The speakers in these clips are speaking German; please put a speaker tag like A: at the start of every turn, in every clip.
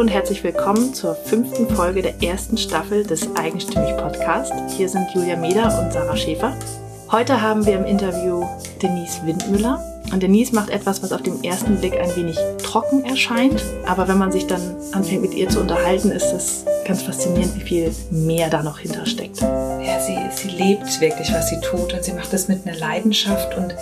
A: Und herzlich willkommen zur fünften Folge der ersten Staffel des Eigenstimmig Podcast. Hier sind Julia Meder und Sarah Schäfer. Heute haben wir im Interview Denise Windmüller. Und Denise macht etwas, was auf den ersten Blick ein wenig trocken erscheint. Aber wenn man sich dann anfängt mit ihr zu unterhalten, ist es ganz faszinierend, wie viel mehr da noch hintersteckt.
B: Ja, sie, sie lebt wirklich, was sie tut. Und sie macht das mit einer Leidenschaft. Und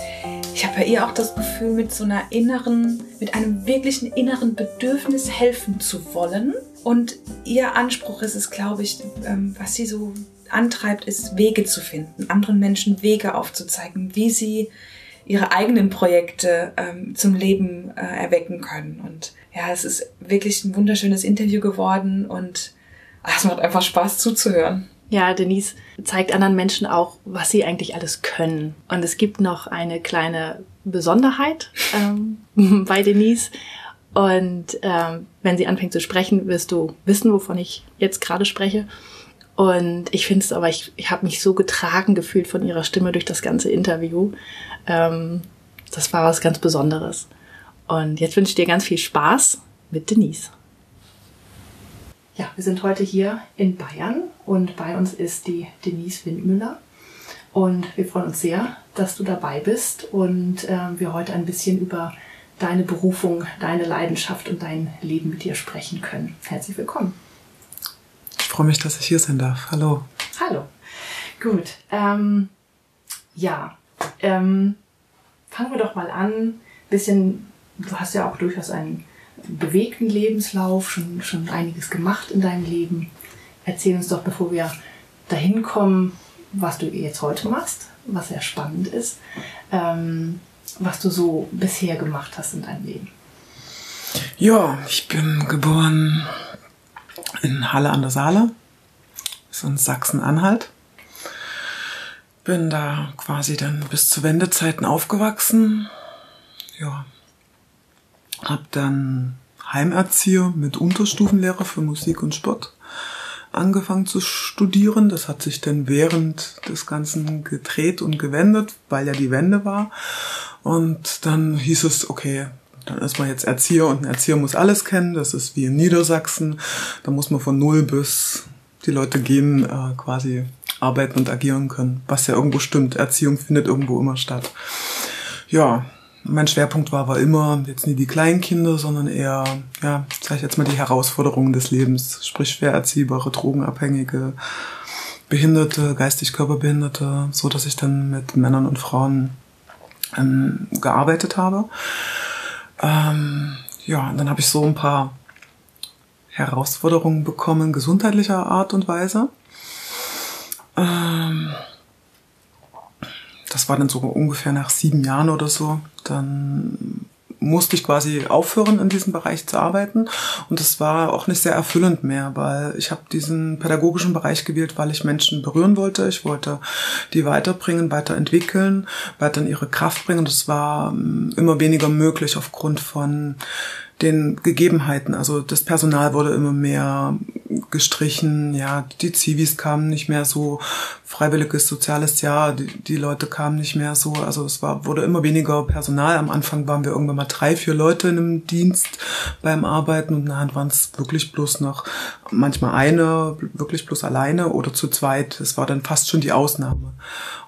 B: ich habe bei ihr auch das Gefühl, mit so einer inneren, mit einem wirklichen inneren Bedürfnis helfen zu wollen. Und ihr Anspruch ist es, glaube ich, ähm, was sie so antreibt, ist Wege zu finden, anderen Menschen Wege aufzuzeigen, wie sie ihre eigenen Projekte ähm, zum Leben äh, erwecken können. Und ja, es ist wirklich ein wunderschönes Interview geworden und ach, es macht einfach Spaß zuzuhören.
A: Ja, Denise zeigt anderen Menschen auch, was sie eigentlich alles können. Und es gibt noch eine kleine Besonderheit ähm, bei Denise. Und ähm, wenn sie anfängt zu sprechen, wirst du wissen, wovon ich jetzt gerade spreche. Und ich finde es aber, ich, ich habe mich so getragen gefühlt von ihrer Stimme durch das ganze Interview. Ähm, das war was ganz Besonderes. Und jetzt wünsche ich dir ganz viel Spaß mit Denise. Ja, wir sind heute hier in Bayern und bei uns ist die Denise Windmüller. Und wir freuen uns sehr, dass du dabei bist und äh, wir heute ein bisschen über deine Berufung, deine Leidenschaft und dein Leben mit dir sprechen können. Herzlich willkommen.
C: Ich freue mich, dass ich hier sein darf. Hallo.
A: Hallo. Gut. Ähm, ja, ähm, fangen wir doch mal an. Bisschen, du hast ja auch durchaus einen bewegten Lebenslauf, schon, schon einiges gemacht in deinem Leben. Erzähl uns doch, bevor wir dahin kommen, was du jetzt heute machst, was sehr spannend ist, ähm, was du so bisher gemacht hast in deinem Leben.
C: Ja, ich bin geboren in Halle an der Saale, so in Sachsen-Anhalt. Bin da quasi dann bis zu Wendezeiten aufgewachsen. Ja, hab dann Heimerzieher mit Unterstufenlehrer für Musik und Sport angefangen zu studieren. Das hat sich dann während des Ganzen gedreht und gewendet, weil ja die Wende war. Und dann hieß es, okay, dann ist man jetzt Erzieher und ein Erzieher muss alles kennen. Das ist wie in Niedersachsen. Da muss man von null bis die Leute gehen, äh, quasi arbeiten und agieren können. Was ja irgendwo stimmt. Erziehung findet irgendwo immer statt. Ja, mein Schwerpunkt war aber immer jetzt nie die Kleinkinder, sondern eher, ja, sag ich jetzt mal die Herausforderungen des Lebens, sprich schwer erziehbare, drogenabhängige, Behinderte, geistig Körperbehinderte, so dass ich dann mit Männern und Frauen ähm, gearbeitet habe. Ähm, ja, dann habe ich so ein paar Herausforderungen bekommen, gesundheitlicher Art und Weise. Ähm, das war dann so ungefähr nach sieben Jahren oder so, dann musste ich quasi aufhören, in diesem Bereich zu arbeiten. Und das war auch nicht sehr erfüllend mehr, weil ich habe diesen pädagogischen Bereich gewählt, weil ich Menschen berühren wollte. Ich wollte die weiterbringen, weiterentwickeln, weiter in ihre Kraft bringen. Und es war ähm, immer weniger möglich aufgrund von den Gegebenheiten. Also das Personal wurde immer mehr gestrichen, ja, die Zivis kamen nicht mehr so, freiwilliges soziales Jahr, die, die Leute kamen nicht mehr so, also es war, wurde immer weniger Personal. Am Anfang waren wir irgendwann mal drei, vier Leute in einem Dienst beim Arbeiten und nachher waren es wirklich bloß noch manchmal eine, wirklich bloß alleine oder zu zweit. Das war dann fast schon die Ausnahme.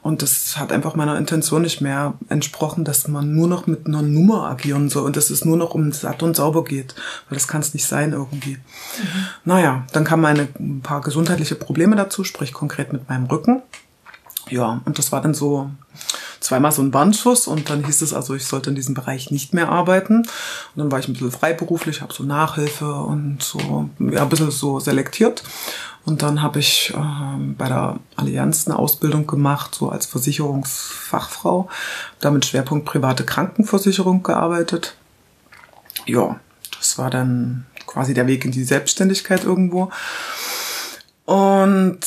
C: Und das hat einfach meiner Intention nicht mehr entsprochen, dass man nur noch mit einer Nummer agieren soll und dass es nur noch um satt und sauber geht. Weil das kann es nicht sein irgendwie. Mhm. Naja, dann kamen meine ein paar gesundheitliche Probleme dazu, sprich konkret mit meinem Rücken. Ja, und das war dann so zweimal so ein Warnschuss und dann hieß es also, ich sollte in diesem Bereich nicht mehr arbeiten. Und dann war ich ein bisschen freiberuflich, habe so Nachhilfe und so ja, ein bisschen so selektiert. Und dann habe ich äh, bei der Allianz eine Ausbildung gemacht, so als Versicherungsfachfrau, damit Schwerpunkt private Krankenversicherung gearbeitet. Ja, das war dann quasi der Weg in die Selbstständigkeit irgendwo. Und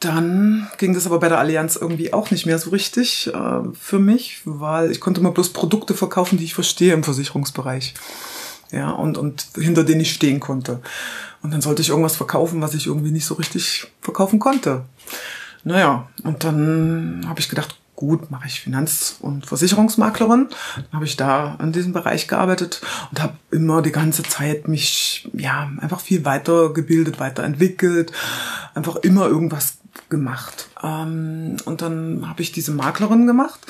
C: dann ging das aber bei der Allianz irgendwie auch nicht mehr so richtig äh, für mich, weil ich konnte immer bloß Produkte verkaufen, die ich verstehe im Versicherungsbereich. Ja, und, und hinter denen ich stehen konnte. Und dann sollte ich irgendwas verkaufen, was ich irgendwie nicht so richtig verkaufen konnte. Naja, und dann habe ich gedacht, gut, mache ich Finanz- und Versicherungsmaklerin. Dann habe ich da in diesem Bereich gearbeitet und habe immer die ganze Zeit mich ja einfach viel weitergebildet, weiterentwickelt, einfach immer irgendwas gemacht. Ähm, und dann habe ich diese Maklerin gemacht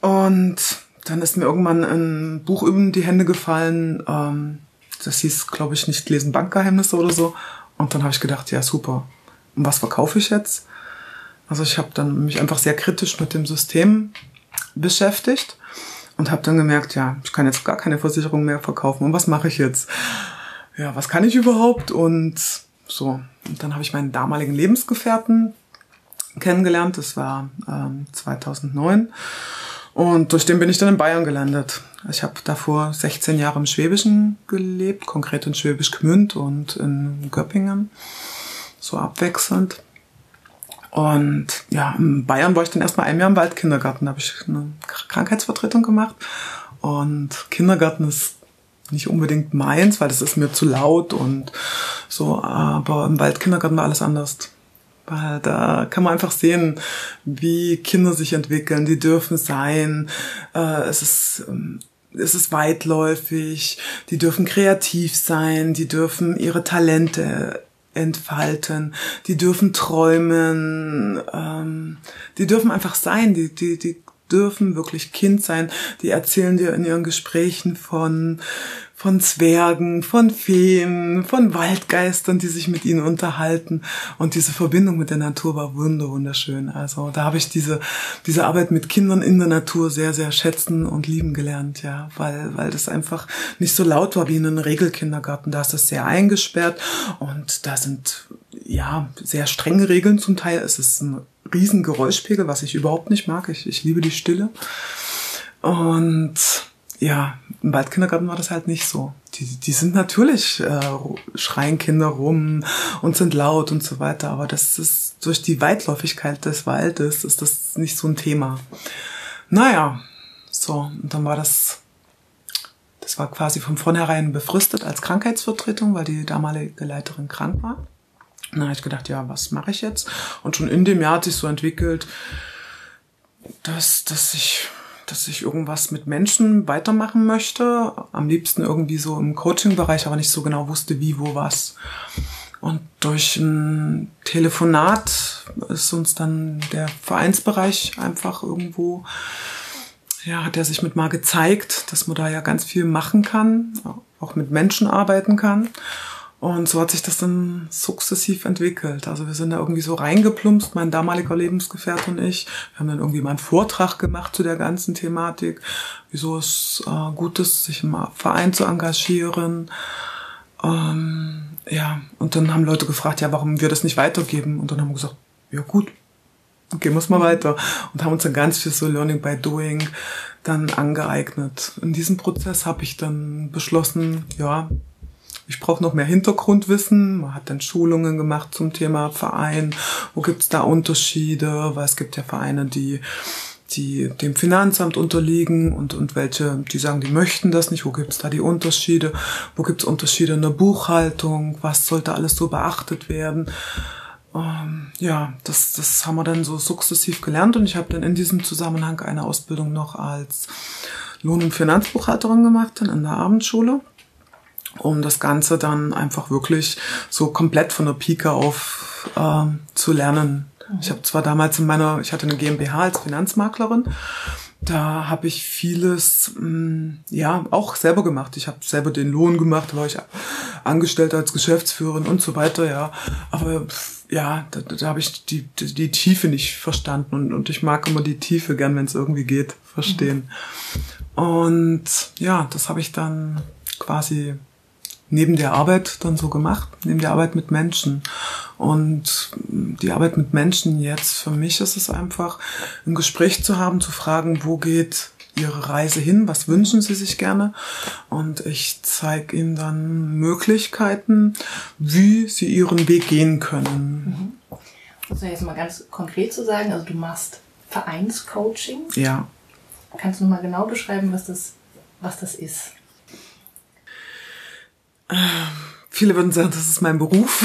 C: und dann ist mir irgendwann ein Buch über die Hände gefallen. Ähm, das hieß, glaube ich, nicht Lesen Bankgeheimnisse oder so. Und dann habe ich gedacht, ja super. Und was verkaufe ich jetzt? Also ich habe dann mich einfach sehr kritisch mit dem System beschäftigt und habe dann gemerkt, ja, ich kann jetzt gar keine Versicherung mehr verkaufen. Und was mache ich jetzt? Ja, was kann ich überhaupt? Und so. Und dann habe ich meinen damaligen Lebensgefährten kennengelernt. Das war ähm, 2009. Und durch den bin ich dann in Bayern gelandet. Ich habe davor 16 Jahre im Schwäbischen gelebt, konkret in Schwäbisch Gmünd und in Göppingen, so abwechselnd. Und ja, in Bayern war ich dann erstmal ein Jahr im Waldkindergarten. Da habe ich eine Krankheitsvertretung gemacht. Und Kindergarten ist nicht unbedingt meins, weil das ist mir zu laut und so. Aber im Waldkindergarten war alles anders. Weil da kann man einfach sehen, wie Kinder sich entwickeln. Die dürfen sein. Äh, es ist ähm, es ist weitläufig, die dürfen kreativ sein, die dürfen ihre Talente entfalten, die dürfen träumen, ähm, die dürfen einfach sein, die, die, die dürfen wirklich Kind sein, die erzählen dir in ihren Gesprächen von, von Zwergen, von Feen, von Waldgeistern, die sich mit ihnen unterhalten. Und diese Verbindung mit der Natur war wunderschön. Also da habe ich diese, diese Arbeit mit Kindern in der Natur sehr, sehr schätzen und lieben gelernt, ja, weil, weil das einfach nicht so laut war wie in einem Regelkindergarten. Da ist das sehr eingesperrt und da sind, ja, sehr strenge Regeln zum Teil. Es ist ein riesen Geräuschpegel, was ich überhaupt nicht mag. Ich, ich liebe die Stille. Und ja, im Waldkindergarten war das halt nicht so. Die, die sind natürlich, äh, schreien Kinder rum und sind laut und so weiter, aber das ist durch die Weitläufigkeit des Waldes ist das nicht so ein Thema. Naja, so, und dann war das, das war quasi von vornherein befristet als Krankheitsvertretung, weil die damalige Leiterin krank war. Und dann habe ich gedacht, ja, was mache ich jetzt? Und schon in dem Jahr hat sich so entwickelt, dass, dass ich dass ich irgendwas mit Menschen weitermachen möchte. Am liebsten irgendwie so im Coaching-Bereich, aber nicht so genau wusste, wie, wo, was. Und durch ein Telefonat ist uns dann der Vereinsbereich einfach irgendwo, ja, hat er sich mit mal gezeigt, dass man da ja ganz viel machen kann, auch mit Menschen arbeiten kann. Und so hat sich das dann sukzessiv entwickelt. Also wir sind da irgendwie so reingeplumpst, mein damaliger Lebensgefährte und ich. Wir haben dann irgendwie mal einen Vortrag gemacht zu der ganzen Thematik, wieso es äh, gut ist, sich im Verein zu engagieren. Ähm, ja, und dann haben Leute gefragt, ja, warum wir das nicht weitergeben? Und dann haben wir gesagt, ja gut, gehen wir es mal weiter. Und haben uns dann ganz viel so Learning by Doing dann angeeignet. In diesem Prozess habe ich dann beschlossen, ja, ich brauche noch mehr Hintergrundwissen. Man hat dann Schulungen gemacht zum Thema Verein. Wo gibt's da Unterschiede? Weil es gibt ja Vereine, die die dem Finanzamt unterliegen und, und welche, die sagen, die möchten das nicht. Wo gibt's da die Unterschiede? Wo gibt's Unterschiede in der Buchhaltung? Was sollte alles so beachtet werden? Ähm, ja, das, das haben wir dann so sukzessiv gelernt und ich habe dann in diesem Zusammenhang eine Ausbildung noch als Lohn- und Finanzbuchhalterin gemacht, dann in der Abendschule um das Ganze dann einfach wirklich so komplett von der Pike auf äh, zu lernen. Ich habe zwar damals in meiner, ich hatte eine GmbH als Finanzmaklerin, da habe ich vieles mh, mm, ja auch selber gemacht. Ich habe selber den Lohn gemacht, war ich angestellt als Geschäftsführerin und so weiter, ja. Aber ja, da, da habe ich die, die, die Tiefe nicht verstanden und, und ich mag immer die Tiefe gern, wenn es irgendwie geht, verstehen. Mhm. Und ja, das habe ich dann quasi neben der Arbeit dann so gemacht, neben der Arbeit mit Menschen. Und die Arbeit mit Menschen jetzt, für mich ist es einfach, ein Gespräch zu haben, zu fragen, wo geht ihre Reise hin, was wünschen sie sich gerne. Und ich zeige ihnen dann Möglichkeiten, wie sie ihren Weg gehen können.
A: Mhm. Also jetzt mal ganz konkret zu sagen, also du machst Vereinscoaching.
C: Ja.
A: Kannst du mal genau beschreiben, was das, was das ist?
C: Viele würden sagen, das ist mein Beruf.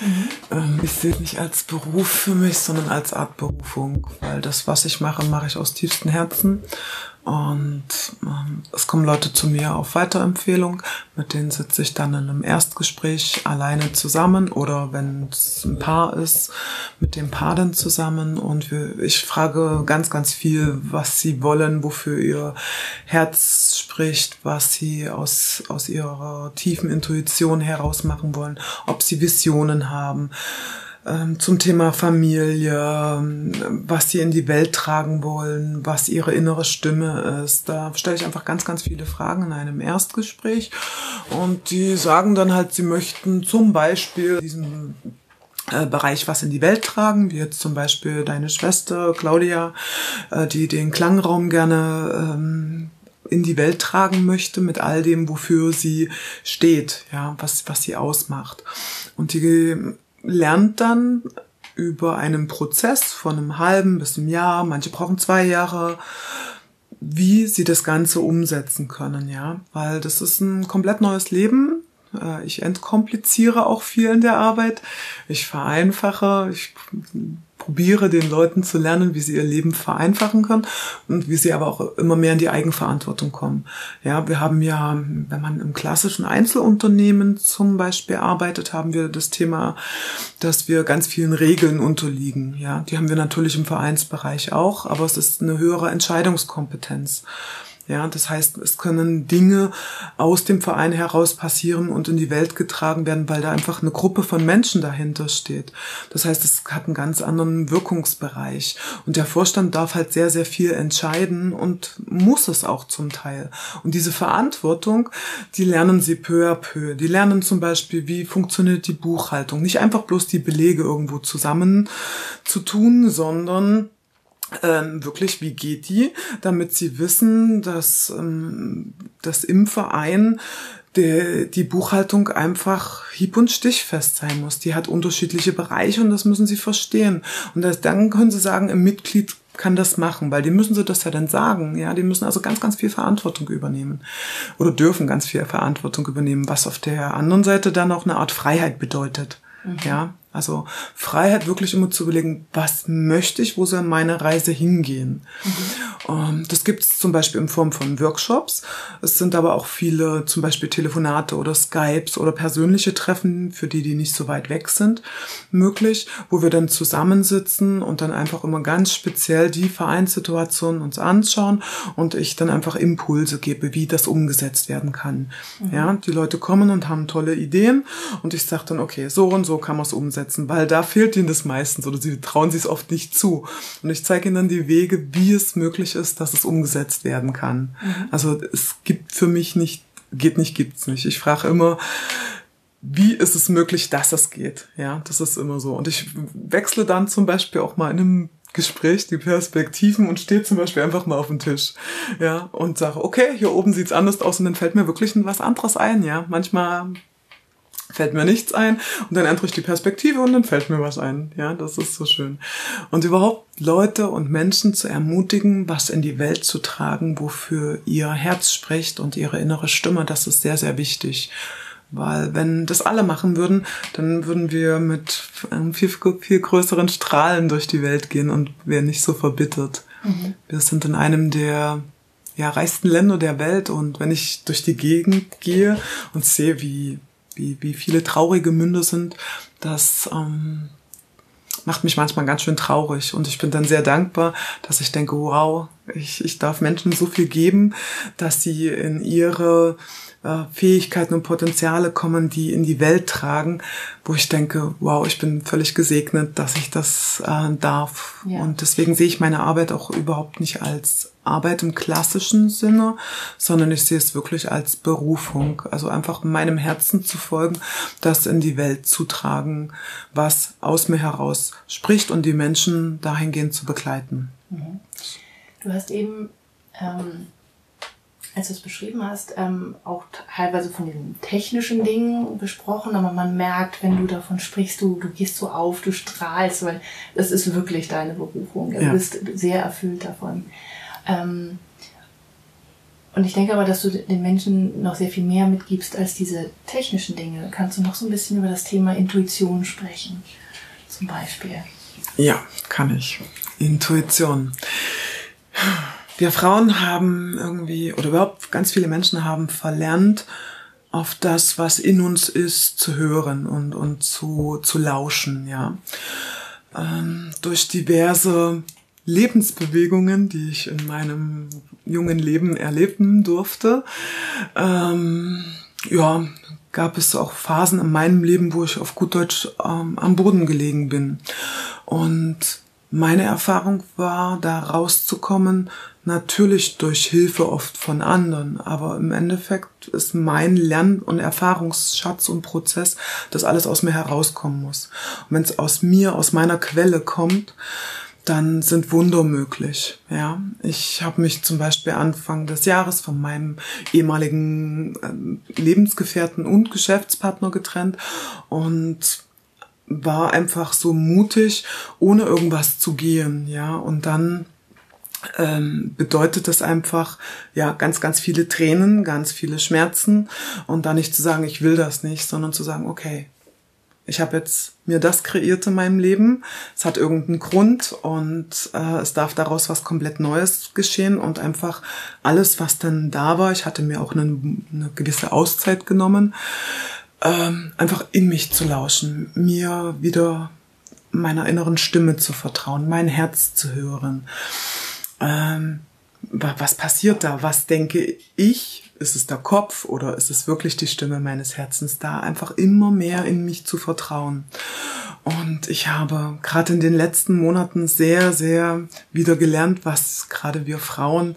C: Mhm. Ich sehe es nicht als Beruf für mich, sondern als Art Berufung, weil das, was ich mache, mache ich aus tiefstem Herzen. Und ähm, es kommen Leute zu mir auf Weiterempfehlung, mit denen sitze ich dann in einem Erstgespräch alleine zusammen oder wenn es ein Paar ist, mit dem Paar dann zusammen. Und wir, ich frage ganz, ganz viel, was sie wollen, wofür ihr Herz spricht, was sie aus, aus ihrer tiefen Intuition heraus machen wollen, ob sie Visionen haben zum Thema Familie, was sie in die Welt tragen wollen, was ihre innere Stimme ist. Da stelle ich einfach ganz, ganz viele Fragen in einem Erstgespräch und die sagen dann halt, sie möchten zum Beispiel diesen äh, Bereich was in die Welt tragen, wie jetzt zum Beispiel deine Schwester Claudia, äh, die den Klangraum gerne ähm, in die Welt tragen möchte mit all dem, wofür sie steht, ja, was, was sie ausmacht. Und die lernt dann über einen Prozess von einem halben bis einem Jahr, manche brauchen zwei Jahre, wie sie das Ganze umsetzen können, ja, weil das ist ein komplett neues Leben. Äh, ich entkompliziere auch viel in der Arbeit. Ich vereinfache. Ich probiere den Leuten zu lernen, wie sie ihr Leben vereinfachen können und wie sie aber auch immer mehr in die Eigenverantwortung kommen. Ja, wir haben ja, wenn man im klassischen Einzelunternehmen zum Beispiel arbeitet, haben wir das Thema, dass wir ganz vielen Regeln unterliegen. Ja, die haben wir natürlich im Vereinsbereich auch, aber es ist eine höhere Entscheidungskompetenz. Ja, das heißt, es können Dinge aus dem Verein heraus passieren und in die Welt getragen werden, weil da einfach eine Gruppe von Menschen dahinter steht. Das heißt, es hat einen ganz anderen Wirkungsbereich. Und der Vorstand darf halt sehr, sehr viel entscheiden und muss es auch zum Teil. Und diese Verantwortung, die lernen sie peu à peu. Die lernen zum Beispiel, wie funktioniert die Buchhaltung. Nicht einfach bloß die Belege irgendwo zusammen zu tun, sondern ähm, wirklich, wie geht die, damit sie wissen, dass, ähm, dass im Verein die Buchhaltung einfach hieb- und stichfest sein muss. Die hat unterschiedliche Bereiche und das müssen sie verstehen. Und das, dann können sie sagen, im Mitglied kann das machen, weil die müssen sie das ja dann sagen. Ja, die müssen also ganz, ganz viel Verantwortung übernehmen oder dürfen ganz viel Verantwortung übernehmen, was auf der anderen Seite dann auch eine Art Freiheit bedeutet. Mhm. Ja, also Freiheit wirklich immer zu überlegen, was möchte ich, wo soll meine Reise hingehen. Mhm. Das gibt es zum Beispiel in Form von Workshops. Es sind aber auch viele zum Beispiel Telefonate oder Skypes oder persönliche Treffen, für die, die nicht so weit weg sind, möglich, wo wir dann zusammensitzen und dann einfach immer ganz speziell die Vereinssituation uns anschauen und ich dann einfach Impulse gebe, wie das umgesetzt werden kann. Mhm. Ja, die Leute kommen und haben tolle Ideen und ich sage dann, okay, so und so kann man es umsetzen umsetzen, weil da fehlt ihnen das meistens oder sie trauen sich es oft nicht zu. Und ich zeige ihnen dann die Wege, wie es möglich ist, dass es umgesetzt werden kann. Mhm. Also es gibt für mich nicht, geht nicht, gibt's nicht. Ich frage immer, wie ist es möglich, dass es geht? Ja, das ist immer so. Und ich wechsle dann zum Beispiel auch mal in einem Gespräch die Perspektiven und stehe zum Beispiel einfach mal auf dem Tisch, ja, und sage, okay, hier oben sieht's anders aus und dann fällt mir wirklich was anderes ein, ja. Manchmal fällt mir nichts ein und dann ändere ich die Perspektive und dann fällt mir was ein. Ja, das ist so schön. Und überhaupt Leute und Menschen zu ermutigen, was in die Welt zu tragen, wofür ihr Herz spricht und ihre innere Stimme, das ist sehr, sehr wichtig. Weil wenn das alle machen würden, dann würden wir mit viel, viel größeren Strahlen durch die Welt gehen und wären nicht so verbittert. Mhm. Wir sind in einem der ja, reichsten Länder der Welt und wenn ich durch die Gegend gehe und sehe, wie wie, wie viele traurige Münder sind, das ähm, macht mich manchmal ganz schön traurig. Und ich bin dann sehr dankbar, dass ich denke, wow, ich, ich darf Menschen so viel geben, dass sie in ihre Fähigkeiten und Potenziale kommen, die in die Welt tragen, wo ich denke, wow, ich bin völlig gesegnet, dass ich das äh, darf. Ja. Und deswegen sehe ich meine Arbeit auch überhaupt nicht als Arbeit im klassischen Sinne, sondern ich sehe es wirklich als Berufung. Also einfach meinem Herzen zu folgen, das in die Welt zu tragen, was aus mir heraus spricht und die Menschen dahingehend zu begleiten. Mhm.
A: Du hast eben ähm, als du es beschrieben hast, ähm, auch teilweise von den technischen Dingen besprochen, aber man merkt, wenn du davon sprichst, du, du gehst so auf, du strahlst, weil das ist wirklich deine Berufung. Du ja. bist sehr erfüllt davon. Ähm, Und ich denke aber, dass du den Menschen noch sehr viel mehr mitgibst als diese technischen Dinge. Kannst du noch so ein bisschen über das Thema Intuition sprechen, zum Beispiel?
C: Ja, kann ich. Intuition. Wir Frauen haben irgendwie, oder überhaupt ganz viele Menschen haben verlernt, auf das, was in uns ist, zu hören und, und zu, zu lauschen, ja. Ähm, durch diverse Lebensbewegungen, die ich in meinem jungen Leben erleben durfte, ähm, ja, gab es auch Phasen in meinem Leben, wo ich auf gut Deutsch ähm, am Boden gelegen bin. Und meine Erfahrung war, da rauszukommen, natürlich durch Hilfe oft von anderen, aber im Endeffekt ist mein Lern- und Erfahrungsschatz und Prozess, dass alles aus mir herauskommen muss. Und wenn es aus mir, aus meiner Quelle kommt, dann sind Wunder möglich. Ja, ich habe mich zum Beispiel Anfang des Jahres von meinem ehemaligen äh, Lebensgefährten und Geschäftspartner getrennt und war einfach so mutig, ohne irgendwas zu gehen, ja, und dann ähm, bedeutet das einfach, ja, ganz, ganz viele Tränen, ganz viele Schmerzen und dann nicht zu sagen, ich will das nicht, sondern zu sagen, okay, ich habe jetzt mir das kreiert in meinem Leben, es hat irgendeinen Grund und äh, es darf daraus was komplett Neues geschehen und einfach alles, was dann da war, ich hatte mir auch eine, eine gewisse Auszeit genommen, ähm, einfach in mich zu lauschen, mir wieder meiner inneren Stimme zu vertrauen, mein Herz zu hören. Ähm, was passiert da? Was denke ich? Ist es der Kopf oder ist es wirklich die Stimme meines Herzens da? Einfach immer mehr in mich zu vertrauen. Und ich habe gerade in den letzten Monaten sehr, sehr wieder gelernt, was gerade wir Frauen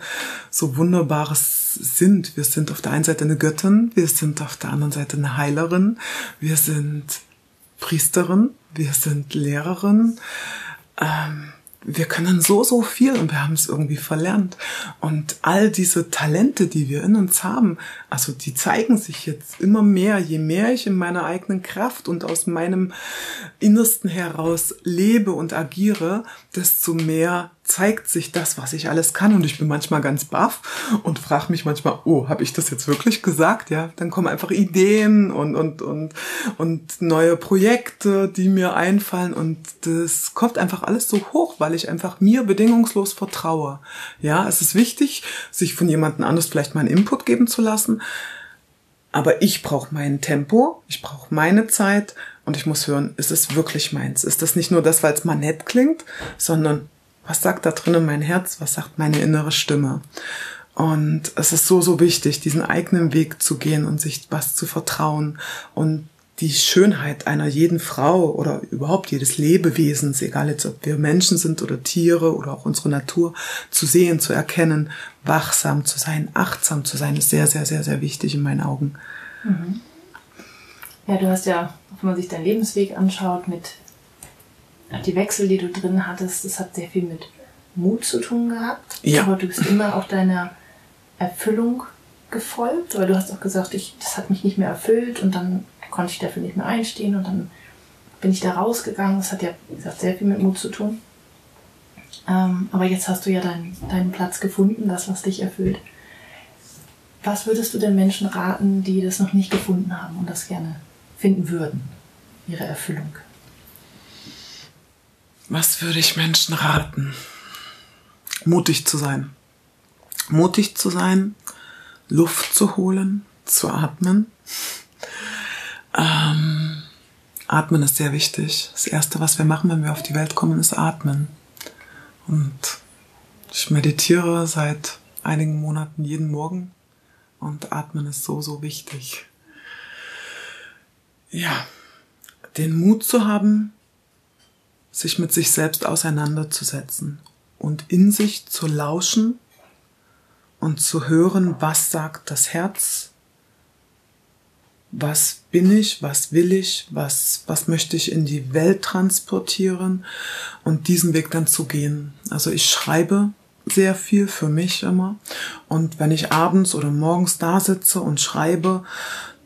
C: so wunderbares sind. Wir sind auf der einen Seite eine Göttin, wir sind auf der anderen Seite eine Heilerin, wir sind Priesterin, wir sind Lehrerin. Ähm, wir können so, so viel und wir haben es irgendwie verlernt. Und all diese Talente, die wir in uns haben, also die zeigen sich jetzt immer mehr, je mehr ich in meiner eigenen Kraft und aus meinem Innersten heraus lebe und agiere, desto mehr zeigt sich das, was ich alles kann. Und ich bin manchmal ganz baff und frage mich manchmal, oh, habe ich das jetzt wirklich gesagt? Ja, dann kommen einfach Ideen und, und, und, und neue Projekte, die mir einfallen. Und das kommt einfach alles so hoch, weil ich einfach mir bedingungslos vertraue. Ja, es ist wichtig, sich von jemandem anders vielleicht mal einen Input geben zu lassen. Aber ich brauche mein Tempo, ich brauche meine Zeit und ich muss hören, ist es wirklich meins? Ist das nicht nur das, weil es mal nett klingt, sondern was sagt da drinnen mein Herz? Was sagt meine innere Stimme? Und es ist so, so wichtig, diesen eigenen Weg zu gehen und sich was zu vertrauen und die Schönheit einer jeden Frau oder überhaupt jedes Lebewesens, egal jetzt ob wir Menschen sind oder Tiere oder auch unsere Natur, zu sehen, zu erkennen, wachsam zu sein, achtsam zu sein, ist sehr, sehr, sehr, sehr wichtig in meinen Augen. Mhm.
A: Ja, du hast ja, wenn man sich deinen Lebensweg anschaut, mit die Wechsel, die du drin hattest, das hat sehr viel mit Mut zu tun gehabt. Ja. Aber du bist immer auch deiner Erfüllung gefolgt. Weil du hast auch gesagt, ich, das hat mich nicht mehr erfüllt und dann konnte ich dafür nicht mehr einstehen und dann bin ich da rausgegangen. Das hat ja, wie gesagt, sehr viel mit Mut zu tun. Ähm, aber jetzt hast du ja dein, deinen Platz gefunden, das, was dich erfüllt. Was würdest du den Menschen raten, die das noch nicht gefunden haben und das gerne finden würden, ihre Erfüllung?
C: Was würde ich Menschen raten? Mutig zu sein. Mutig zu sein, Luft zu holen, zu atmen. Ähm, atmen ist sehr wichtig. Das Erste, was wir machen, wenn wir auf die Welt kommen, ist atmen. Und ich meditiere seit einigen Monaten jeden Morgen und atmen ist so, so wichtig. Ja, den Mut zu haben, sich mit sich selbst auseinanderzusetzen und in sich zu lauschen und zu hören, was sagt das Herz, was bin ich, was will ich, was, was möchte ich in die Welt transportieren und diesen Weg dann zu gehen. Also ich schreibe sehr viel für mich immer und wenn ich abends oder morgens da sitze und schreibe,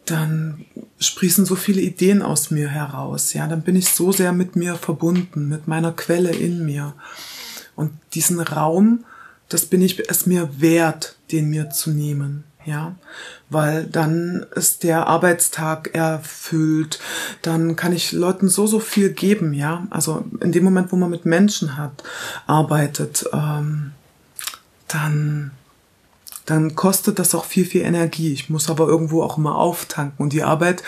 C: dann sprießen so viele Ideen aus mir heraus. Ja, dann bin ich so sehr mit mir verbunden, mit meiner Quelle in mir. Und diesen Raum das bin ich es mir wert, den mir zu nehmen. Ja, weil dann ist der Arbeitstag erfüllt, dann kann ich Leuten so, so viel geben, ja. Also in dem Moment, wo man mit Menschen hat, arbeitet, ähm, dann dann kostet das auch viel, viel Energie. Ich muss aber irgendwo auch immer auftanken. Und die Arbeit,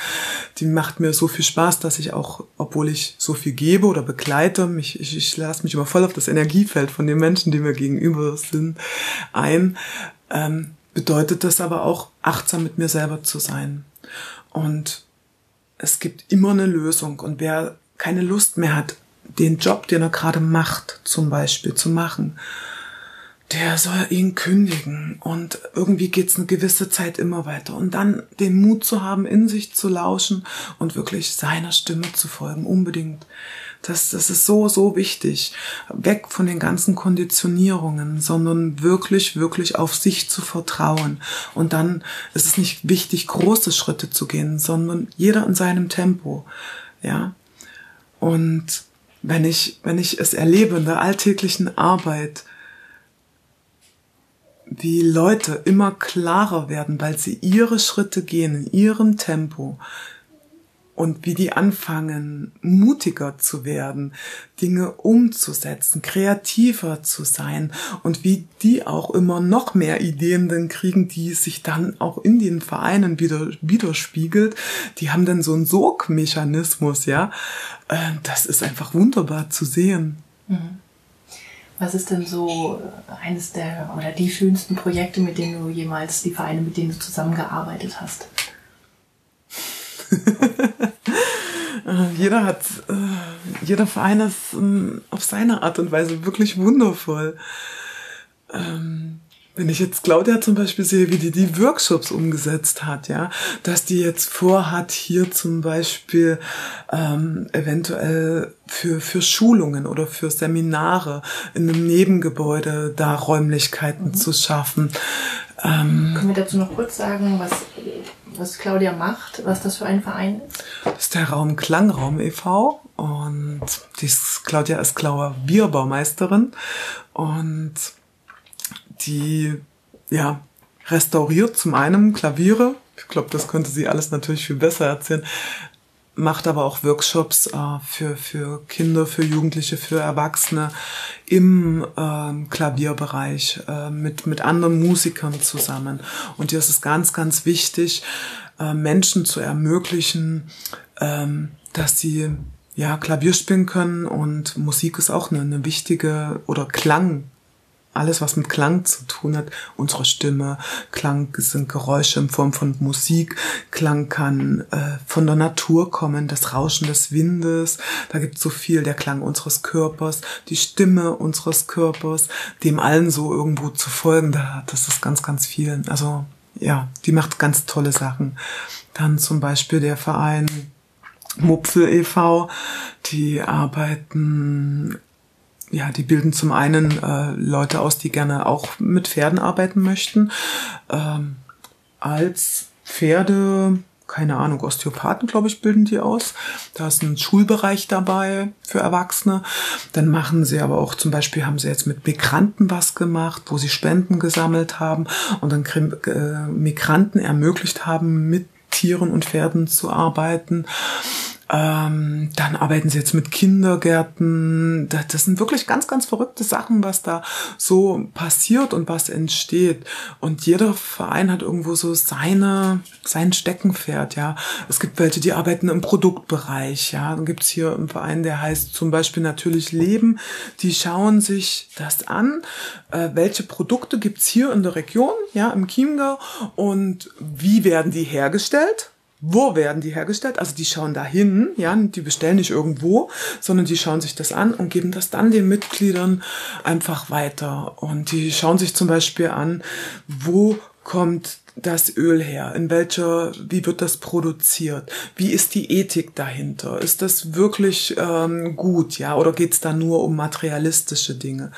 C: die macht mir so viel Spaß, dass ich auch, obwohl ich so viel gebe oder begleite, mich, ich, ich lasse mich immer voll auf das Energiefeld von den Menschen, die mir gegenüber sind, ein, ähm, bedeutet das aber auch, achtsam mit mir selber zu sein. Und es gibt immer eine Lösung. Und wer keine Lust mehr hat, den Job, den er gerade macht, zum Beispiel zu machen, der soll ihn kündigen und irgendwie geht's eine gewisse Zeit immer weiter und dann den Mut zu haben, in sich zu lauschen und wirklich seiner Stimme zu folgen, unbedingt. Das, das ist so, so wichtig. Weg von den ganzen Konditionierungen, sondern wirklich, wirklich auf sich zu vertrauen. Und dann ist es nicht wichtig, große Schritte zu gehen, sondern jeder in seinem Tempo. Ja. Und wenn ich, wenn ich es erlebe in der alltäglichen Arbeit, wie Leute immer klarer werden, weil sie ihre Schritte gehen in ihrem Tempo und wie die anfangen, mutiger zu werden, Dinge umzusetzen, kreativer zu sein und wie die auch immer noch mehr Ideen dann kriegen, die sich dann auch in den Vereinen wieder widerspiegelt. Die haben dann so einen Sogmechanismus, ja. Äh, das ist einfach wunderbar zu sehen. Mhm.
A: Was ist denn so eines der oder die schönsten Projekte, mit denen du jemals, die Vereine, mit denen du zusammengearbeitet hast?
C: jeder hat, äh, jeder Verein ist ähm, auf seine Art und Weise wirklich wundervoll. Ähm, wenn ich jetzt Claudia zum Beispiel sehe, wie die die Workshops umgesetzt hat, ja, dass die jetzt vorhat, hier zum Beispiel ähm, eventuell für, für Schulungen oder für Seminare in einem Nebengebäude da Räumlichkeiten mhm. zu schaffen.
A: Ähm, Können wir dazu noch kurz sagen, was, was Claudia macht, was das für ein Verein ist?
C: Das ist der Raum Klangraum e.V. und die ist, Claudia ist Klauer Bierbaumeisterin und die ja restauriert zum einen Klaviere. Ich glaube, das könnte sie alles natürlich viel besser erzählen. Macht aber auch Workshops äh, für, für Kinder, für Jugendliche, für Erwachsene im äh, Klavierbereich äh, mit, mit anderen Musikern zusammen. Und hier ist es ganz, ganz wichtig, äh, Menschen zu ermöglichen, ähm, dass sie ja Klavier spielen können und Musik ist auch eine, eine wichtige oder Klang alles, was mit Klang zu tun hat, unsere Stimme, Klang sind Geräusche in Form von Musik, Klang kann äh, von der Natur kommen, das Rauschen des Windes, da gibt es so viel, der Klang unseres Körpers, die Stimme unseres Körpers, dem allen so irgendwo zu folgen, da, das ist ganz, ganz viel. Also ja, die macht ganz tolle Sachen. Dann zum Beispiel der Verein Mupfel e.V., die arbeiten ja, die bilden zum einen äh, Leute aus, die gerne auch mit Pferden arbeiten möchten, ähm, als Pferde, keine Ahnung, Osteopathen, glaube ich, bilden die aus. Da ist ein Schulbereich dabei für Erwachsene. Dann machen sie aber auch, zum Beispiel haben sie jetzt mit Migranten was gemacht, wo sie Spenden gesammelt haben und dann äh, Migranten ermöglicht haben, mit Tieren und Pferden zu arbeiten. Ähm, dann arbeiten sie jetzt mit Kindergärten. Das, das sind wirklich ganz, ganz verrückte Sachen, was da so passiert und was entsteht. Und jeder Verein hat irgendwo so seine, sein Steckenpferd, ja. Es gibt welche, die arbeiten im Produktbereich, ja. Dann gibt's hier einen Verein, der heißt zum Beispiel natürlich Leben. Die schauen sich das an, äh, welche Produkte gibt's hier in der Region, ja, im Chiemgau und wie werden die hergestellt? Wo werden die hergestellt? Also die schauen dahin, ja, die bestellen nicht irgendwo, sondern die schauen sich das an und geben das dann den Mitgliedern einfach weiter. Und die schauen sich zum Beispiel an, wo kommt das Öl her? In welcher, wie wird das produziert? Wie ist die Ethik dahinter? Ist das wirklich ähm, gut, ja? Oder geht es da nur um materialistische Dinge?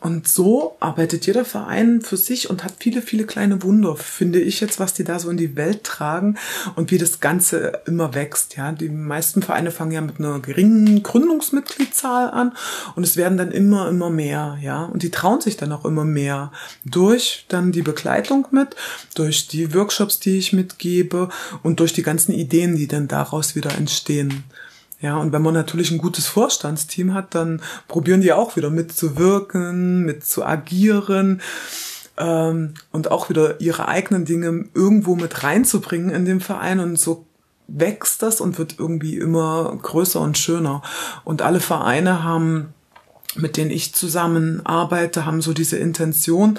C: Und so arbeitet jeder Verein für sich und hat viele, viele kleine Wunder, finde ich jetzt, was die da so in die Welt tragen und wie das Ganze immer wächst. Ja, die meisten Vereine fangen ja mit einer geringen Gründungsmitgliedzahl an und es werden dann immer, immer mehr. Ja, und die trauen sich dann auch immer mehr durch dann die Begleitung mit, durch die Workshops, die ich mitgebe und durch die ganzen Ideen, die dann daraus wieder entstehen. Ja, und wenn man natürlich ein gutes Vorstandsteam hat, dann probieren die auch wieder mitzuwirken, mitzuagieren ähm, und auch wieder ihre eigenen Dinge irgendwo mit reinzubringen in den Verein und so wächst das und wird irgendwie immer größer und schöner. Und alle Vereine haben mit denen ich zusammenarbeite, haben so diese Intention,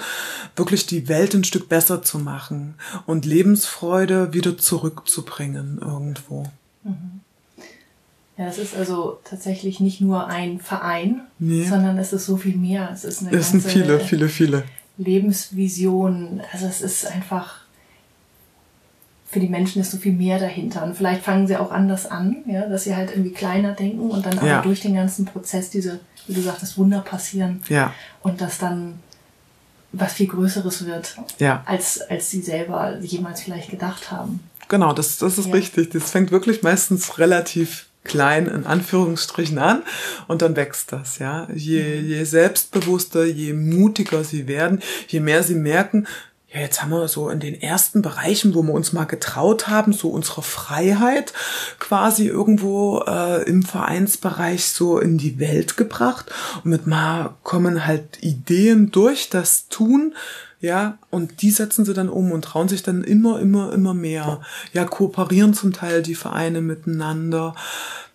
C: wirklich die Welt ein Stück besser zu machen und Lebensfreude wieder zurückzubringen irgendwo. Mhm.
A: Ja, es ist also tatsächlich nicht nur ein Verein, nee. sondern es ist so viel mehr. Es ist eine
C: es sind viele, viele, viele.
A: Lebensvision. Also es ist einfach für die Menschen ist so viel mehr dahinter. Und vielleicht fangen sie auch anders an, ja, dass sie halt irgendwie kleiner denken und dann ja. aber durch den ganzen Prozess diese, wie du sagtest, Wunder passieren.
C: Ja.
A: Und dass dann was viel Größeres wird,
C: ja.
A: als, als sie selber jemals vielleicht gedacht haben.
C: Genau, das, das ist ja. richtig. Das fängt wirklich meistens relativ klein in Anführungsstrichen an und dann wächst das, ja. Je, mhm. je selbstbewusster, je mutiger sie werden, je mehr sie merken, ja, jetzt haben wir so in den ersten Bereichen, wo wir uns mal getraut haben, so unsere Freiheit quasi irgendwo äh, im Vereinsbereich so in die Welt gebracht. Und mit mal kommen halt Ideen durch das Tun, ja, und die setzen sie dann um und trauen sich dann immer, immer, immer mehr. Ja, kooperieren zum Teil die Vereine miteinander,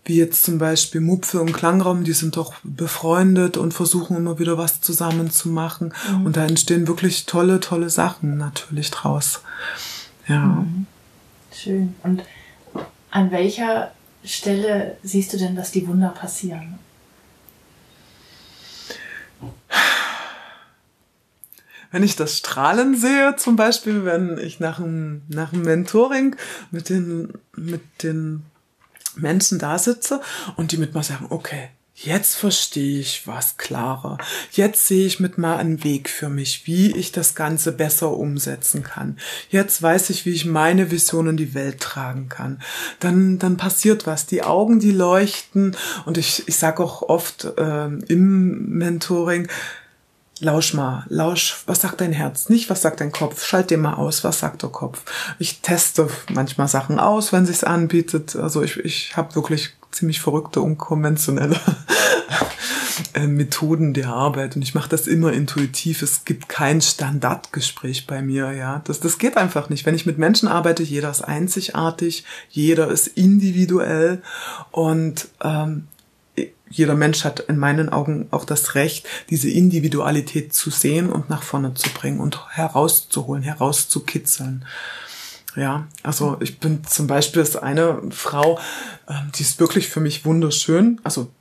C: wie jetzt zum Beispiel Mupfe und Klangraum, die sind doch befreundet und versuchen immer wieder was zusammen zu machen. Mhm. Und da entstehen wirklich tolle, tolle Sachen natürlich draus. Ja. Mhm.
A: Schön. Und an welcher Stelle siehst du denn, dass die Wunder passieren?
C: wenn ich das Strahlen sehe, zum Beispiel, wenn ich nach dem, nach dem Mentoring mit den, mit den Menschen da sitze und die mit mir sagen, okay, Jetzt verstehe ich was klarer. Jetzt sehe ich mit mal einen Weg für mich, wie ich das Ganze besser umsetzen kann. Jetzt weiß ich, wie ich meine Vision in die Welt tragen kann. Dann, dann passiert was. Die Augen, die leuchten. Und ich, ich sage auch oft äh, im Mentoring, Lausch mal, lausch, was sagt dein Herz? Nicht, was sagt dein Kopf? Schalt dir mal aus, was sagt der Kopf? Ich teste manchmal Sachen aus, wenn sich's anbietet. Also ich, ich habe wirklich ziemlich verrückte, unkonventionelle äh, Methoden der Arbeit und ich mache das immer intuitiv. Es gibt kein Standardgespräch bei mir, ja. Das, das geht einfach nicht. Wenn ich mit Menschen arbeite, jeder ist einzigartig, jeder ist individuell und ähm, jeder Mensch hat in meinen Augen auch das Recht, diese Individualität zu sehen und nach vorne zu bringen und herauszuholen, herauszukitzeln. Ja, also ich bin zum Beispiel ist eine Frau, ähm, die ist wirklich für mich wunderschön. Also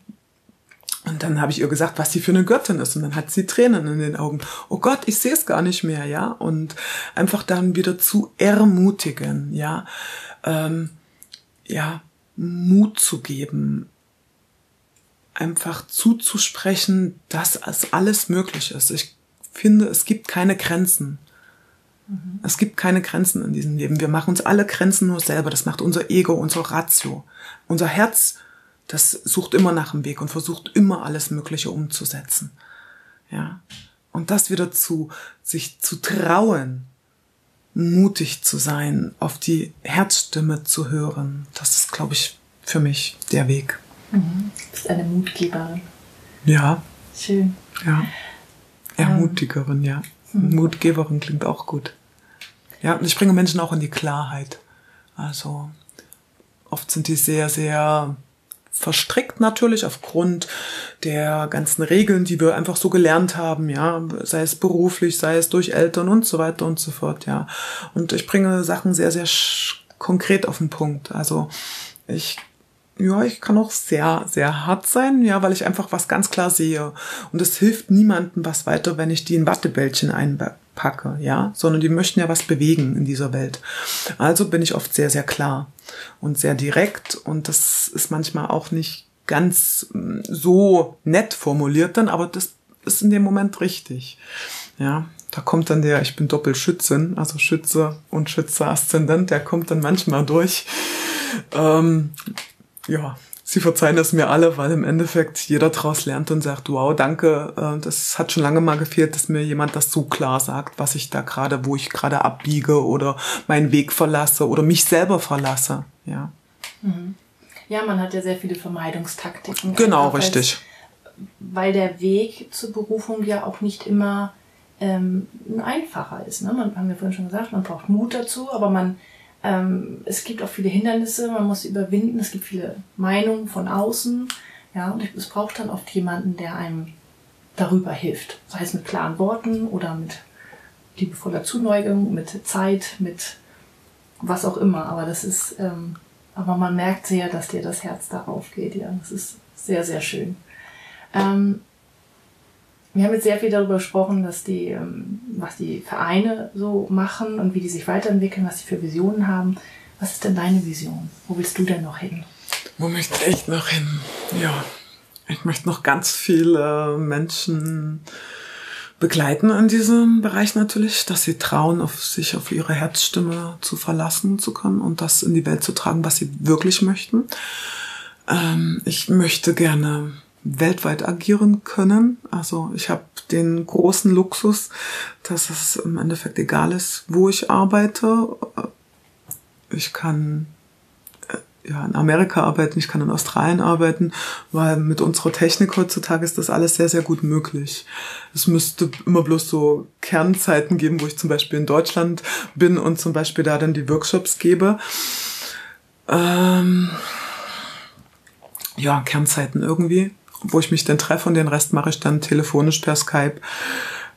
C: und dann habe ich ihr gesagt, was sie für eine Göttin ist. Und dann hat sie Tränen in den Augen. Oh Gott, ich sehe es gar nicht mehr, ja. Und einfach dann wieder zu ermutigen, ja. Ähm, ja, Mut zu geben, einfach zuzusprechen, dass es alles möglich ist. Ich finde, es gibt keine Grenzen. Mhm. Es gibt keine Grenzen in diesem Leben. Wir machen uns alle Grenzen nur selber. Das macht unser Ego, unser Ratio. Unser Herz, das sucht immer nach dem Weg und versucht immer alles Mögliche umzusetzen. Ja. Und das wieder zu, sich zu trauen, mutig zu sein, auf die Herzstimme zu hören, das ist, glaube ich, für mich der Weg.
A: Mhm. Du bist eine Mutgeberin.
C: Ja.
A: Schön.
C: Ja. Ermutigerin, ja. Mhm. Mutgeberin klingt auch gut. Ja, und ich bringe Menschen auch in die Klarheit. Also oft sind die sehr, sehr verstrickt natürlich aufgrund der ganzen Regeln, die wir einfach so gelernt haben, ja, sei es beruflich, sei es durch Eltern und so weiter und so fort, ja. Und ich bringe Sachen sehr, sehr konkret auf den Punkt. Also ich ja, ich kann auch sehr, sehr hart sein, ja, weil ich einfach was ganz klar sehe. Und es hilft niemandem was weiter, wenn ich die in Wattebällchen einpacke. packe, ja, sondern die möchten ja was bewegen in dieser Welt. Also bin ich oft sehr, sehr klar und sehr direkt und das ist manchmal auch nicht ganz mm, so nett formuliert dann, aber das ist in dem Moment richtig. Ja, da kommt dann der, ich bin Doppelschützin, also Schütze und Schütze-Aszendent, der kommt dann manchmal durch. Ähm, ja, Sie verzeihen es mir alle, weil im Endeffekt jeder daraus lernt und sagt, wow, danke, äh, das hat schon lange mal gefehlt, dass mir jemand das so klar sagt, was ich da gerade, wo ich gerade abbiege oder meinen Weg verlasse oder mich selber verlasse. Ja.
A: Mhm. Ja, man hat ja sehr viele Vermeidungstaktiken.
C: Genau, richtig.
A: Weil der Weg zur Berufung ja auch nicht immer ähm, ein einfacher ist. Ne? Man haben wir vorhin schon gesagt, man braucht Mut dazu, aber man ähm, es gibt auch viele Hindernisse, man muss sie überwinden. Es gibt viele Meinungen von außen. Ja, und es braucht dann oft jemanden, der einem darüber hilft. Sei es mit klaren Worten oder mit liebevoller Zuneigung, mit Zeit, mit was auch immer. Aber das ist, ähm, aber man merkt sehr, dass dir das Herz darauf geht. Ja, das ist sehr, sehr schön. Ähm, wir haben jetzt sehr viel darüber gesprochen, dass die, ähm, was die Vereine so machen und wie die sich weiterentwickeln, was sie für Visionen haben. Was ist denn deine Vision? Wo willst du denn noch hin?
C: Wo möchte ich noch hin? Ja, ich möchte noch ganz viele Menschen begleiten in diesem Bereich natürlich, dass sie trauen, auf sich auf ihre Herzstimme zu verlassen zu können und das in die Welt zu tragen, was sie wirklich möchten. Ähm, ich möchte gerne weltweit agieren können. Also ich habe den großen Luxus, dass es im Endeffekt egal ist, wo ich arbeite. Ich kann äh, ja, in Amerika arbeiten, ich kann in Australien arbeiten, weil mit unserer Technik heutzutage ist das alles sehr, sehr gut möglich. Es müsste immer bloß so Kernzeiten geben, wo ich zum Beispiel in Deutschland bin und zum Beispiel da dann die Workshops gebe. Ähm, ja, Kernzeiten irgendwie wo ich mich dann treffe und den Rest mache ich dann telefonisch per Skype,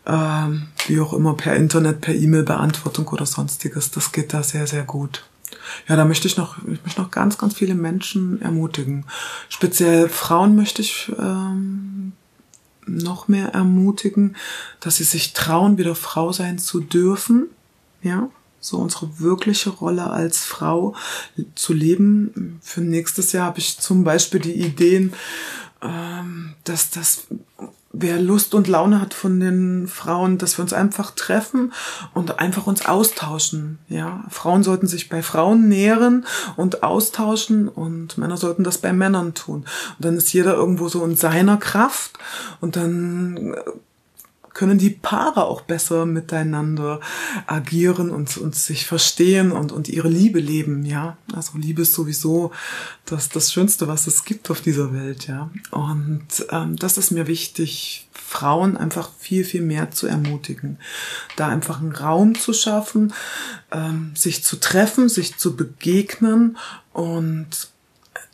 C: ähm, wie auch immer, per Internet, per E-Mail-Beantwortung oder sonstiges. Das geht da sehr, sehr gut. Ja, da möchte ich noch, ich möchte noch ganz, ganz viele Menschen ermutigen. Speziell Frauen möchte ich ähm, noch mehr ermutigen, dass sie sich trauen, wieder Frau sein zu dürfen. Ja, so unsere wirkliche Rolle als Frau zu leben. Für nächstes Jahr habe ich zum Beispiel die Ideen, ähm, dass das wer Lust und Laune hat von den Frauen, dass wir uns einfach treffen und einfach uns austauschen. Ja, Frauen sollten sich bei Frauen nähren und austauschen und Männer sollten das bei Männern tun. Und dann ist jeder irgendwo so in seiner Kraft und dann können die Paare auch besser miteinander agieren und, und sich verstehen und, und ihre Liebe leben, ja. Also Liebe ist sowieso das, das Schönste, was es gibt auf dieser Welt, ja. Und ähm, das ist mir wichtig, Frauen einfach viel, viel mehr zu ermutigen. Da einfach einen Raum zu schaffen, ähm, sich zu treffen, sich zu begegnen und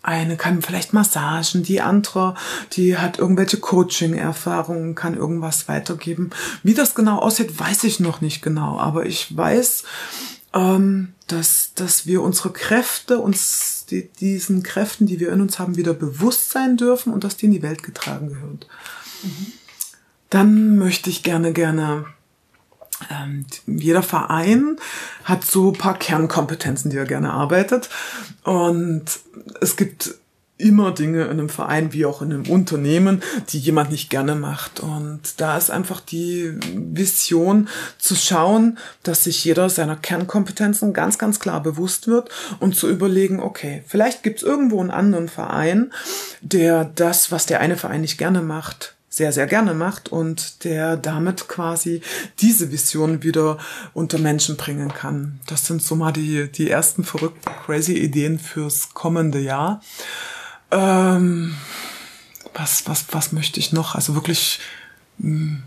C: eine kann vielleicht Massagen, die andere, die hat irgendwelche Coaching-Erfahrungen, kann irgendwas weitergeben. Wie das genau aussieht, weiß ich noch nicht genau, aber ich weiß, ähm, dass, dass wir unsere Kräfte, uns die, diesen Kräften, die wir in uns haben, wieder bewusst sein dürfen und dass die in die Welt getragen gehört. Mhm. Dann möchte ich gerne, gerne ähm, jeder Verein hat so paar Kernkompetenzen, die er gerne arbeitet. Und es gibt immer Dinge in einem Verein wie auch in einem Unternehmen, die jemand nicht gerne macht. Und da ist einfach die Vision zu schauen, dass sich jeder seiner Kernkompetenzen ganz, ganz klar bewusst wird und zu überlegen, okay, vielleicht gibt es irgendwo einen anderen Verein, der das, was der eine Verein nicht gerne macht, sehr, sehr gerne macht und der damit quasi diese Vision wieder unter Menschen bringen kann. Das sind so mal die, die ersten verrückten, crazy Ideen fürs kommende Jahr. Ähm, was, was, was möchte ich noch? Also wirklich, mh, hm,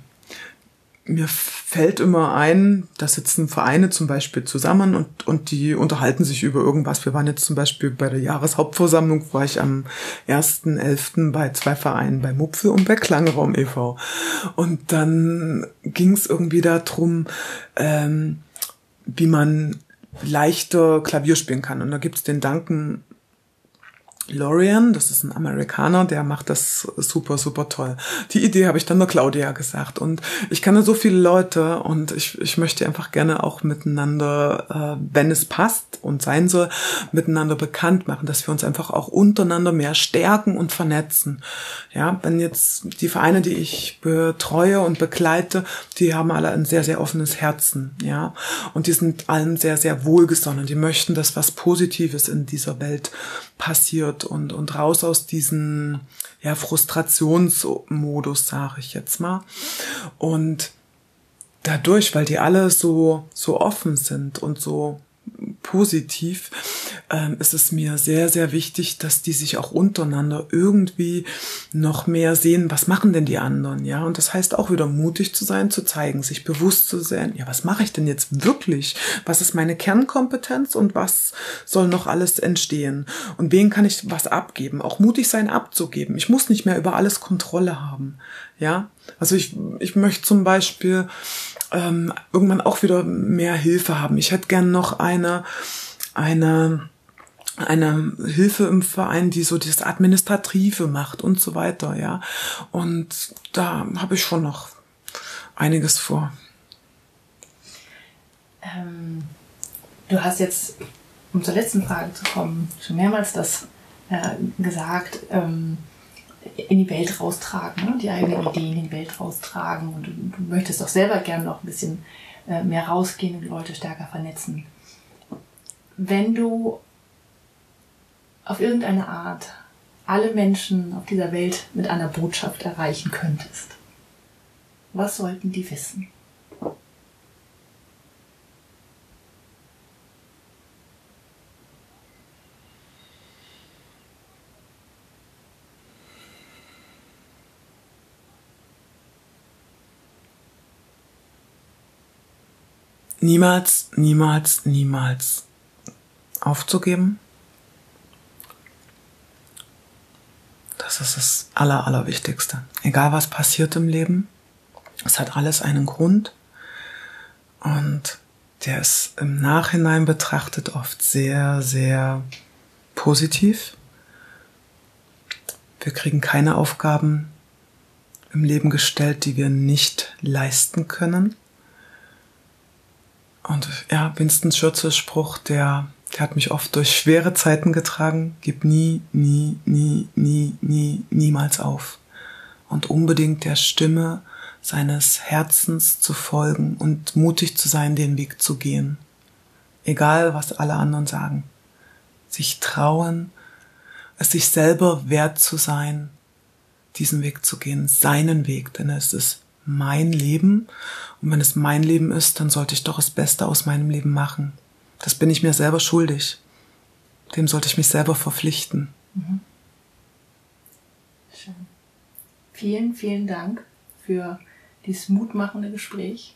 C: mir fällt immer ein, da sitzen Vereine zum Beispiel zusammen und, und die unterhalten sich über irgendwas. Wir waren jetzt zum Beispiel bei der Jahreshauptversammlung, war ich am 1.11. bei zwei Vereinen, bei Mupfel und bei Klangraum e.V. Und dann ging es irgendwie darum, ähm, wie man leichter Klavier spielen kann. Und da gibt's den Duncan Lorian, das ist ein Amerikaner, der macht das super, super toll. Die Idee habe ich dann nur Claudia gesagt. Und ich kenne so viele Leute und ich, ich möchte einfach gerne auch miteinander, äh, wenn es passt und sein soll, miteinander bekannt machen, dass wir uns einfach auch untereinander mehr stärken und vernetzen. Ja, wenn jetzt die Vereine, die ich betreue und begleite, die haben alle ein sehr, sehr offenes Herzen. Ja, und die sind allen sehr, sehr wohlgesonnen. Die möchten, dass was Positives in dieser Welt passiert und, und raus aus diesem ja, Frustrationsmodus, sage ich jetzt mal. Und dadurch, weil die alle so, so offen sind und so positiv, ähm, ist es mir sehr, sehr wichtig, dass die sich auch untereinander irgendwie noch mehr sehen, was machen denn die anderen, ja. Und das heißt auch wieder mutig zu sein, zu zeigen, sich bewusst zu sein, ja, was mache ich denn jetzt wirklich? Was ist meine Kernkompetenz und was soll noch alles entstehen? Und wen kann ich was abgeben? Auch mutig sein, abzugeben. Ich muss nicht mehr über alles Kontrolle haben, ja. Also ich, ich möchte zum Beispiel ähm, irgendwann auch wieder mehr Hilfe haben. Ich hätte gern noch eine, eine, eine Hilfe im Verein, die so das Administrative macht und so weiter, ja. Und da habe ich schon noch einiges vor.
A: Ähm, du hast jetzt, um zur letzten Frage zu kommen, schon mehrmals das äh, gesagt, ähm, in die Welt raustragen, ne? die eigenen Ideen in die Welt raustragen. Und du, du möchtest doch selber gerne noch ein bisschen äh, mehr rausgehen und die Leute stärker vernetzen. Wenn du auf irgendeine Art alle Menschen auf dieser Welt mit einer Botschaft erreichen könntest, was sollten die wissen?
C: Niemals, niemals, niemals aufzugeben. Das ist das Aller, Allerwichtigste. Egal was passiert im Leben, es hat alles einen Grund und der ist im Nachhinein betrachtet oft sehr, sehr positiv. Wir kriegen keine Aufgaben im Leben gestellt, die wir nicht leisten können. Und ja, Winston Churchills Spruch, der, der hat mich oft durch schwere Zeiten getragen. Gib nie, nie, nie, nie, nie, niemals auf. Und unbedingt der Stimme seines Herzens zu folgen und mutig zu sein, den Weg zu gehen. Egal, was alle anderen sagen. Sich trauen, es sich selber wert zu sein, diesen Weg zu gehen, seinen Weg, denn es ist mein Leben. Und wenn es mein Leben ist, dann sollte ich doch das Beste aus meinem Leben machen. Das bin ich mir selber schuldig. Dem sollte ich mich selber verpflichten. Mhm.
A: Schön. Vielen, vielen Dank für dieses mutmachende Gespräch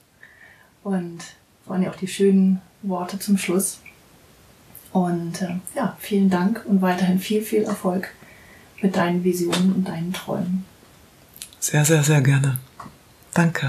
A: und vor allem auch die schönen Worte zum Schluss. Und äh, ja, vielen Dank und weiterhin viel, viel Erfolg mit deinen Visionen und deinen Träumen.
C: Sehr, sehr, sehr gerne. Danke.